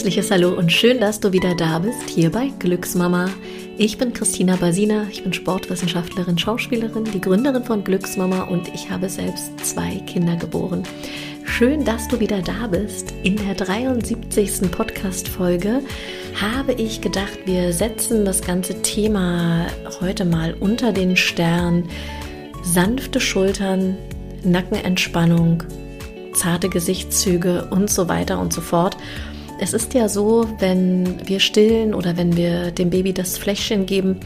herzliches Hallo und schön, dass du wieder da bist, hier bei Glücksmama. Ich bin Christina Basina, ich bin Sportwissenschaftlerin, Schauspielerin, die Gründerin von Glücksmama und ich habe selbst zwei Kinder geboren. Schön, dass du wieder da bist. In der 73. Podcast-Folge habe ich gedacht, wir setzen das ganze Thema heute mal unter den Stern. Sanfte Schultern, Nackenentspannung, zarte Gesichtszüge und so weiter und so fort. Es ist ja so, wenn wir stillen oder wenn wir dem Baby das Fläschchen geben,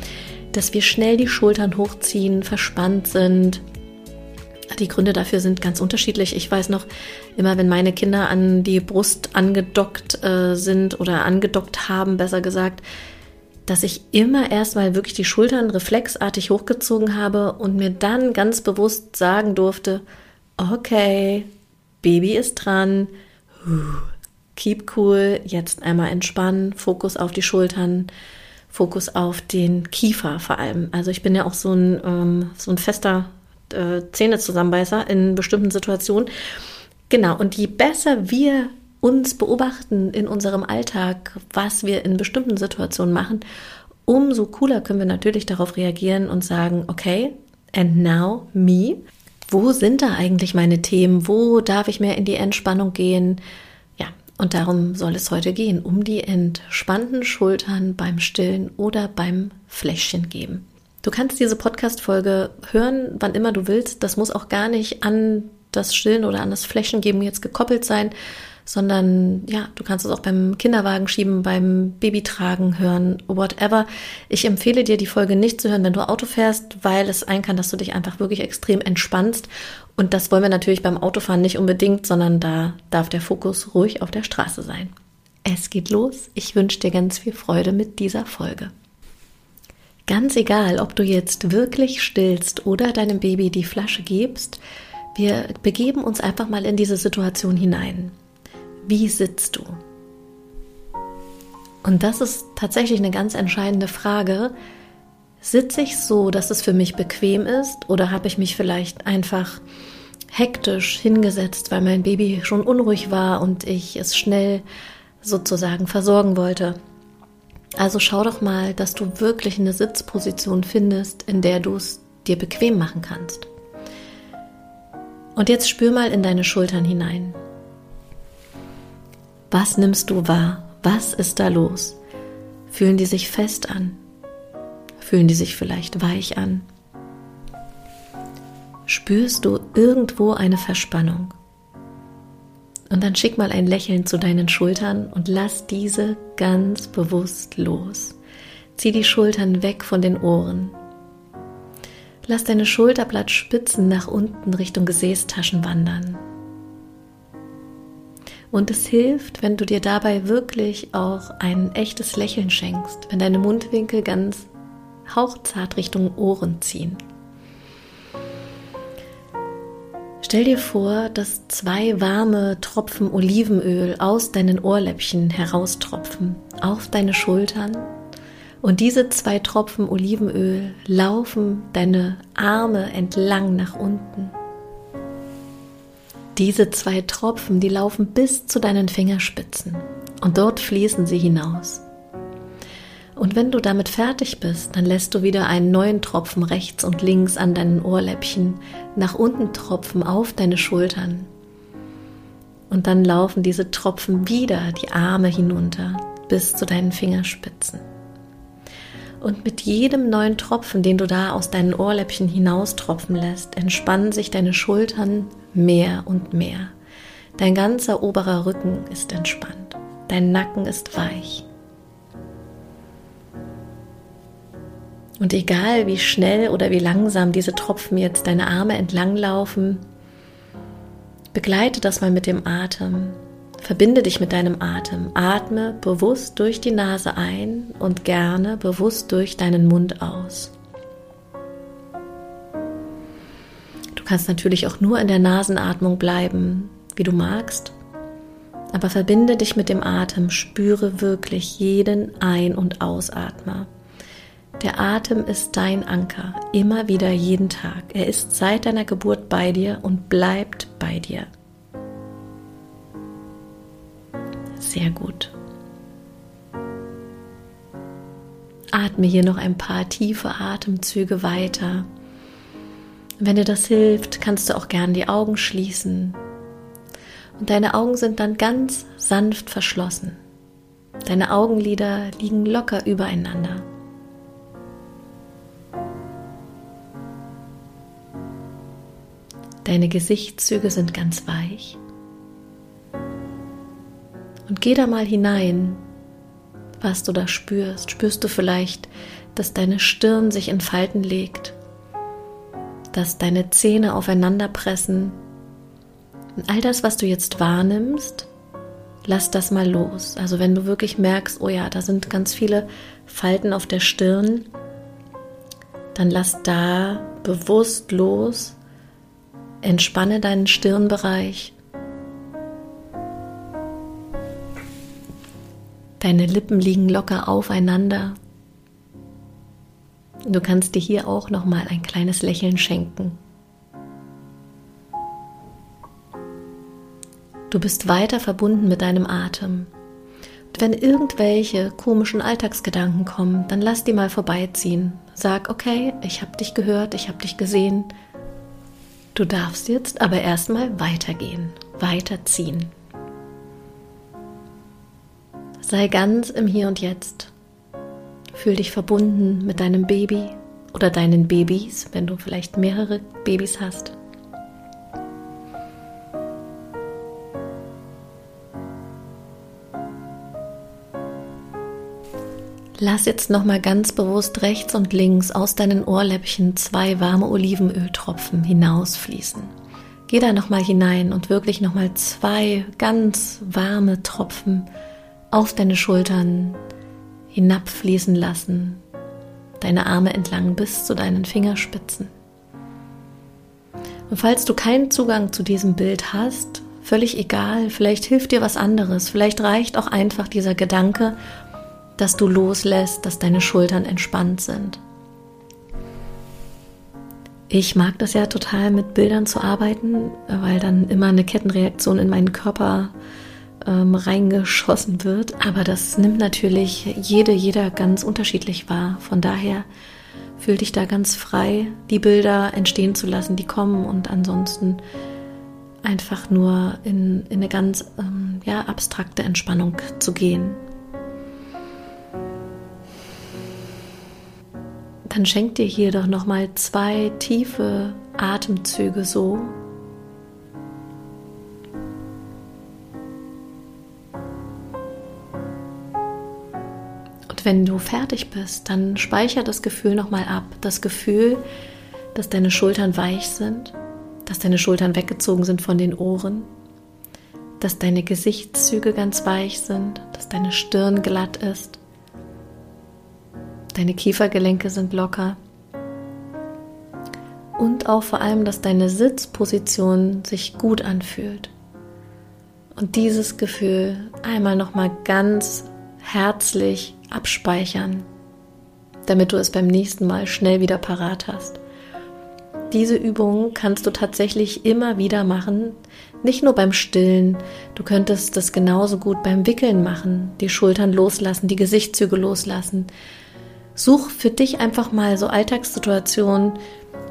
dass wir schnell die Schultern hochziehen, verspannt sind. Die Gründe dafür sind ganz unterschiedlich. Ich weiß noch, immer wenn meine Kinder an die Brust angedockt äh, sind oder angedockt haben, besser gesagt, dass ich immer erstmal wirklich die Schultern reflexartig hochgezogen habe und mir dann ganz bewusst sagen durfte, okay, Baby ist dran, keep cool, jetzt einmal entspannen, Fokus auf die Schultern, Fokus auf den Kiefer vor allem. Also ich bin ja auch so ein, ähm, so ein fester äh, Zähnezusammenbeißer in bestimmten Situationen. Genau, und je besser wir uns beobachten in unserem Alltag, was wir in bestimmten Situationen machen, umso cooler können wir natürlich darauf reagieren und sagen, okay, and now me wo sind da eigentlich meine Themen? Wo darf ich mehr in die Entspannung gehen? Und darum soll es heute gehen, um die entspannten Schultern beim Stillen oder beim Fläschchen geben. Du kannst diese Podcast-Folge hören, wann immer du willst. Das muss auch gar nicht an das Stillen oder an das Fläschchen geben jetzt gekoppelt sein, sondern ja, du kannst es auch beim Kinderwagen schieben, beim Babytragen hören, whatever. Ich empfehle dir, die Folge nicht zu hören, wenn du Auto fährst, weil es ein kann, dass du dich einfach wirklich extrem entspannst. Und das wollen wir natürlich beim Autofahren nicht unbedingt, sondern da darf der Fokus ruhig auf der Straße sein. Es geht los. Ich wünsche dir ganz viel Freude mit dieser Folge. Ganz egal, ob du jetzt wirklich stillst oder deinem Baby die Flasche gibst, wir begeben uns einfach mal in diese Situation hinein. Wie sitzt du? Und das ist tatsächlich eine ganz entscheidende Frage. Sitze ich so, dass es für mich bequem ist oder habe ich mich vielleicht einfach hektisch hingesetzt, weil mein Baby schon unruhig war und ich es schnell sozusagen versorgen wollte? Also schau doch mal, dass du wirklich eine Sitzposition findest, in der du es dir bequem machen kannst. Und jetzt spür mal in deine Schultern hinein. Was nimmst du wahr? Was ist da los? Fühlen die sich fest an? Fühlen die sich vielleicht weich an? Spürst du irgendwo eine Verspannung? Und dann schick mal ein Lächeln zu deinen Schultern und lass diese ganz bewusst los. Zieh die Schultern weg von den Ohren. Lass deine Schulterblattspitzen nach unten Richtung Gesäßtaschen wandern. Und es hilft, wenn du dir dabei wirklich auch ein echtes Lächeln schenkst, wenn deine Mundwinkel ganz hauchzart Richtung Ohren ziehen. Stell dir vor, dass zwei warme Tropfen Olivenöl aus deinen Ohrläppchen heraustropfen auf deine Schultern und diese zwei Tropfen Olivenöl laufen deine Arme entlang nach unten. Diese zwei Tropfen, die laufen bis zu deinen Fingerspitzen und dort fließen sie hinaus. Und wenn du damit fertig bist, dann lässt du wieder einen neuen Tropfen rechts und links an deinen Ohrläppchen nach unten tropfen auf deine Schultern. Und dann laufen diese Tropfen wieder die Arme hinunter bis zu deinen Fingerspitzen. Und mit jedem neuen Tropfen, den du da aus deinen Ohrläppchen hinaustropfen lässt, entspannen sich deine Schultern mehr und mehr. Dein ganzer oberer Rücken ist entspannt. Dein Nacken ist weich. Und egal wie schnell oder wie langsam diese Tropfen jetzt deine Arme entlang laufen, begleite das mal mit dem Atem. Verbinde dich mit deinem Atem. Atme bewusst durch die Nase ein und gerne bewusst durch deinen Mund aus. Du kannst natürlich auch nur in der Nasenatmung bleiben, wie du magst. Aber verbinde dich mit dem Atem, spüre wirklich jeden Ein- und Ausatmer. Der Atem ist dein Anker, immer wieder jeden Tag. Er ist seit deiner Geburt bei dir und bleibt bei dir. Sehr gut. Atme hier noch ein paar tiefe Atemzüge weiter wenn dir das hilft, kannst du auch gern die Augen schließen. Und deine Augen sind dann ganz sanft verschlossen. Deine Augenlider liegen locker übereinander. Deine Gesichtszüge sind ganz weich. Und geh da mal hinein, was du da spürst. Spürst du vielleicht, dass deine Stirn sich in Falten legt, dass deine Zähne aufeinander pressen. Und all das, was du jetzt wahrnimmst, lass das mal los. Also wenn du wirklich merkst, oh ja, da sind ganz viele Falten auf der Stirn, dann lass da bewusst los Entspanne deinen Stirnbereich. Deine Lippen liegen locker aufeinander. Du kannst dir hier auch noch mal ein kleines Lächeln schenken. Du bist weiter verbunden mit deinem Atem. Und wenn irgendwelche komischen Alltagsgedanken kommen, dann lass die mal vorbeiziehen. Sag, okay, ich habe dich gehört, ich habe dich gesehen. Du darfst jetzt aber erstmal weitergehen, weiterziehen. Sei ganz im Hier und Jetzt. Fühl dich verbunden mit deinem Baby oder deinen Babys, wenn du vielleicht mehrere Babys hast. Lass jetzt noch mal ganz bewusst rechts und links aus deinen Ohrläppchen zwei warme Olivenöltropfen hinausfließen. Geh da noch mal hinein und wirklich noch mal zwei ganz warme Tropfen auf deine Schultern hinabfließen lassen. Deine Arme entlang bis zu deinen Fingerspitzen. Und falls du keinen Zugang zu diesem Bild hast, völlig egal, vielleicht hilft dir was anderes, vielleicht reicht auch einfach dieser Gedanke dass du loslässt, dass deine Schultern entspannt sind. Ich mag das ja total mit Bildern zu arbeiten, weil dann immer eine Kettenreaktion in meinen Körper ähm, reingeschossen wird. Aber das nimmt natürlich jede, jeder ganz unterschiedlich wahr. Von daher fühl dich da ganz frei, die Bilder entstehen zu lassen, die kommen und ansonsten einfach nur in, in eine ganz ähm, ja, abstrakte Entspannung zu gehen. dann schenk dir hier doch noch mal zwei tiefe Atemzüge so. Wenn du fertig bist, dann speicher das Gefühl noch mal ab, das Gefühl, dass deine Schultern weich sind, dass deine Schultern weggezogen sind von den Ohren, dass deine Gesichtszüge ganz weich sind, dass deine Stirn glatt ist Deine Kiefergelenke sind locker. Und auch vor allem, dass deine Sitzposition sich gut anfühlt. Und dieses Gefühl einmal nochmal ganz herzlich abspeichern, damit du es beim nächsten Mal schnell wieder parat hast. Diese Übung kannst du tatsächlich immer wieder machen, nicht nur beim Stillen. Du könntest das genauso gut beim Wickeln machen, die Schultern loslassen, die Gesichtszüge loslassen, Such für dich einfach mal so Alltagssituationen,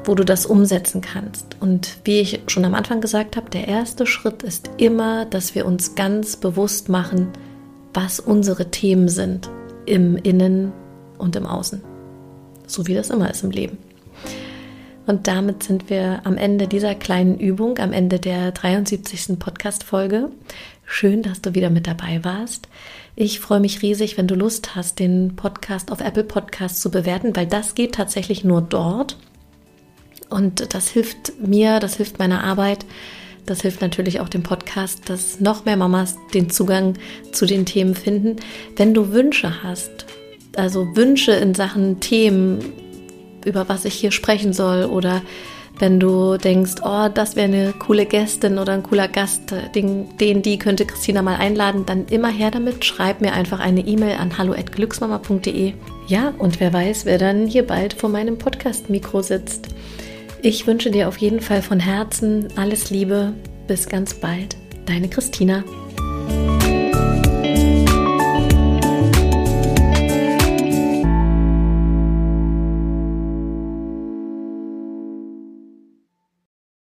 wo du das umsetzen kannst. Und wie ich schon am Anfang gesagt habe, der erste Schritt ist immer, dass wir uns ganz bewusst machen, was unsere Themen sind im Innen und im Außen. So wie das immer ist im Leben. Und damit sind wir am Ende dieser kleinen Übung, am Ende der 73. Podcast-Folge. Schön, dass du wieder mit dabei warst. Ich freue mich riesig, wenn du Lust hast, den Podcast auf Apple Podcasts zu bewerten, weil das geht tatsächlich nur dort. Und das hilft mir, das hilft meiner Arbeit, das hilft natürlich auch dem Podcast, dass noch mehr Mamas den Zugang zu den Themen finden. Wenn du Wünsche hast, also Wünsche in Sachen Themen, über was ich hier sprechen soll oder wenn du denkst, oh, das wäre eine coole Gästin oder ein cooler Gast, den, den, die könnte Christina mal einladen, dann immer her damit. Schreib mir einfach eine E-Mail an hallo@glücksmama.de. Ja, und wer weiß, wer dann hier bald vor meinem Podcast-Mikro sitzt. Ich wünsche dir auf jeden Fall von Herzen alles Liebe. Bis ganz bald. Deine Christina.